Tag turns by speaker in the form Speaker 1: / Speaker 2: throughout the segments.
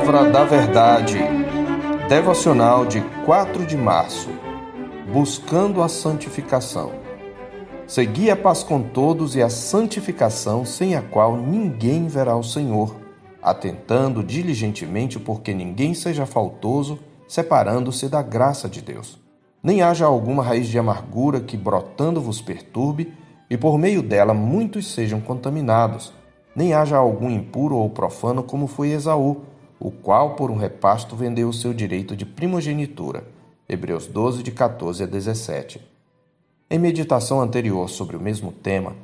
Speaker 1: Palavra da Verdade. Devocional de 4 de março. Buscando a santificação. Segui a paz com todos e a santificação, sem a qual ninguém verá o Senhor, atentando diligentemente porque ninguém seja faltoso, separando-se da graça de Deus. Nem haja alguma raiz de amargura que brotando vos perturbe, e por meio dela muitos sejam contaminados nem haja algum impuro ou profano como foi Esaú, o qual por um repasto vendeu o seu direito de primogenitura. Hebreus 12, de 14 a 17. Em meditação anterior sobre o mesmo tema,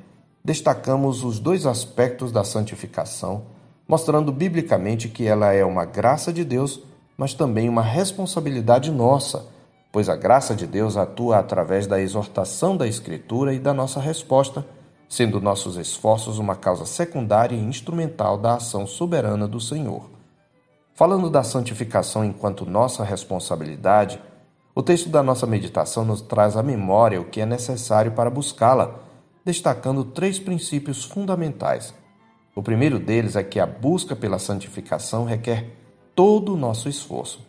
Speaker 1: destacamos os dois aspectos da santificação, mostrando biblicamente que ela é uma graça de Deus, mas também uma responsabilidade nossa, pois a graça de Deus atua através da exortação da Escritura e da nossa resposta sendo nossos esforços uma causa secundária e instrumental da ação soberana do Senhor. Falando da santificação enquanto nossa responsabilidade, o texto da nossa meditação nos traz à memória o que é necessário para buscá-la, destacando três princípios fundamentais. O primeiro deles é que a busca pela santificação requer todo o nosso esforço.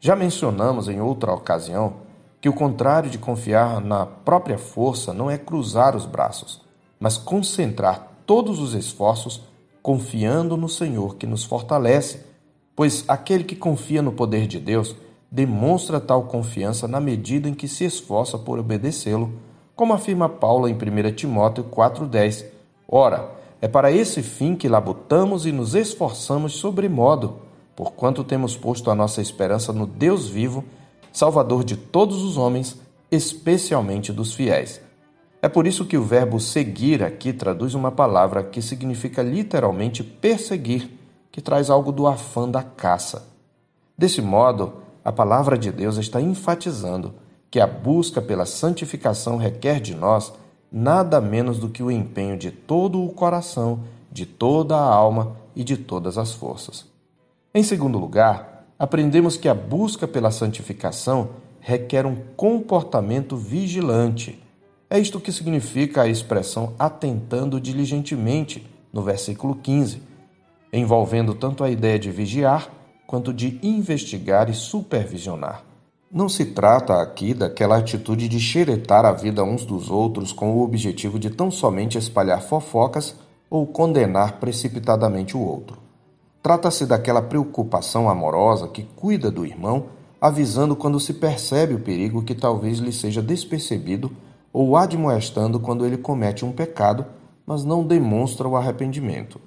Speaker 1: Já mencionamos em outra ocasião que o contrário de confiar na própria força não é cruzar os braços, mas concentrar todos os esforços confiando no Senhor que nos fortalece, pois aquele que confia no poder de Deus demonstra tal confiança na medida em que se esforça por obedecê-lo, como afirma Paulo em 1 Timóteo 4,10. Ora, é para esse fim que labutamos e nos esforçamos sobremodo, porquanto temos posto a nossa esperança no Deus vivo, Salvador de todos os homens, especialmente dos fiéis. É por isso que o verbo seguir aqui traduz uma palavra que significa literalmente perseguir, que traz algo do afã da caça. Desse modo, a palavra de Deus está enfatizando que a busca pela santificação requer de nós nada menos do que o empenho de todo o coração, de toda a alma e de todas as forças. Em segundo lugar, aprendemos que a busca pela santificação requer um comportamento vigilante é isto que significa a expressão atentando diligentemente no versículo 15, envolvendo tanto a ideia de vigiar quanto de investigar e supervisionar. Não se trata aqui daquela atitude de xeretar a vida uns dos outros com o objetivo de tão somente espalhar fofocas ou condenar precipitadamente o outro. Trata-se daquela preocupação amorosa que cuida do irmão, avisando quando se percebe o perigo que talvez lhe seja despercebido ou admoestando quando ele comete um pecado, mas não demonstra o arrependimento.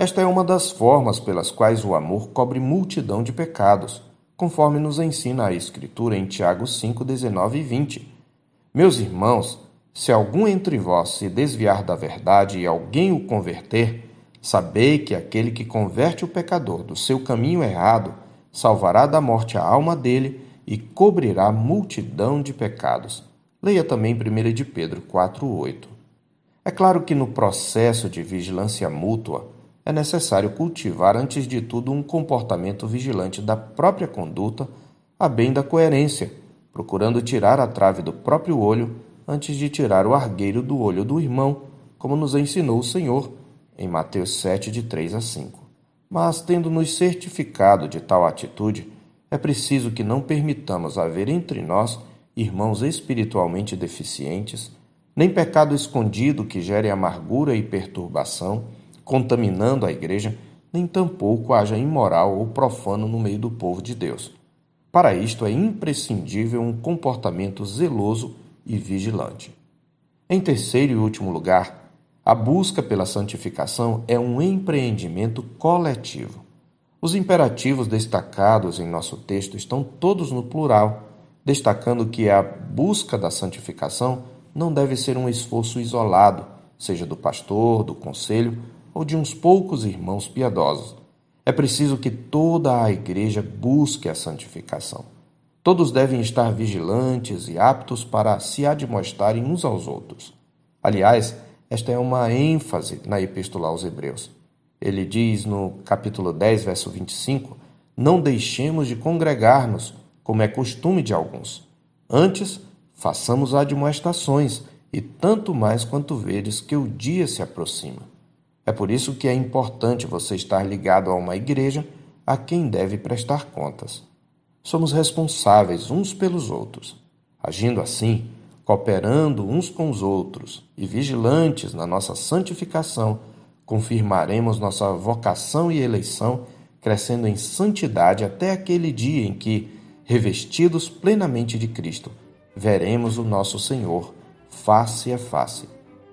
Speaker 1: Esta é uma das formas pelas quais o amor cobre multidão de pecados, conforme nos ensina a Escritura em Tiago 5, 19 e 20. Meus irmãos, se algum entre vós se desviar da verdade e alguém o converter, sabei que aquele que converte o pecador do seu caminho errado salvará da morte a alma dele e cobrirá multidão de pecados. Leia também 1 de Pedro 4,8. É claro que no processo de vigilância mútua é necessário cultivar, antes de tudo, um comportamento vigilante da própria conduta, a bem da coerência, procurando tirar a trave do próprio olho antes de tirar o argueiro do olho do irmão, como nos ensinou o Senhor em Mateus 7, de 3 a 5. Mas, tendo nos certificado de tal atitude, é preciso que não permitamos haver entre nós irmãos espiritualmente deficientes, nem pecado escondido que gere amargura e perturbação, contaminando a igreja, nem tampouco haja imoral ou profano no meio do povo de Deus. Para isto é imprescindível um comportamento zeloso e vigilante. Em terceiro e último lugar, a busca pela santificação é um empreendimento coletivo. Os imperativos destacados em nosso texto estão todos no plural destacando que a busca da santificação não deve ser um esforço isolado, seja do pastor, do conselho ou de uns poucos irmãos piedosos. É preciso que toda a igreja busque a santificação. Todos devem estar vigilantes e aptos para se admoestarem uns aos outros. Aliás, esta é uma ênfase na Epístola aos Hebreus. Ele diz no capítulo 10, verso 25: Não deixemos de congregar-nos, como é costume de alguns. Antes, façamos admoestações, e tanto mais quanto vedes que o dia se aproxima. É por isso que é importante você estar ligado a uma igreja, a quem deve prestar contas. Somos responsáveis uns pelos outros. Agindo assim, cooperando uns com os outros e vigilantes na nossa santificação, confirmaremos nossa vocação e eleição, crescendo em santidade até aquele dia em que, revestidos plenamente de Cristo, veremos o nosso Senhor face a face.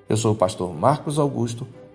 Speaker 1: Eu sou o pastor Marcos Augusto,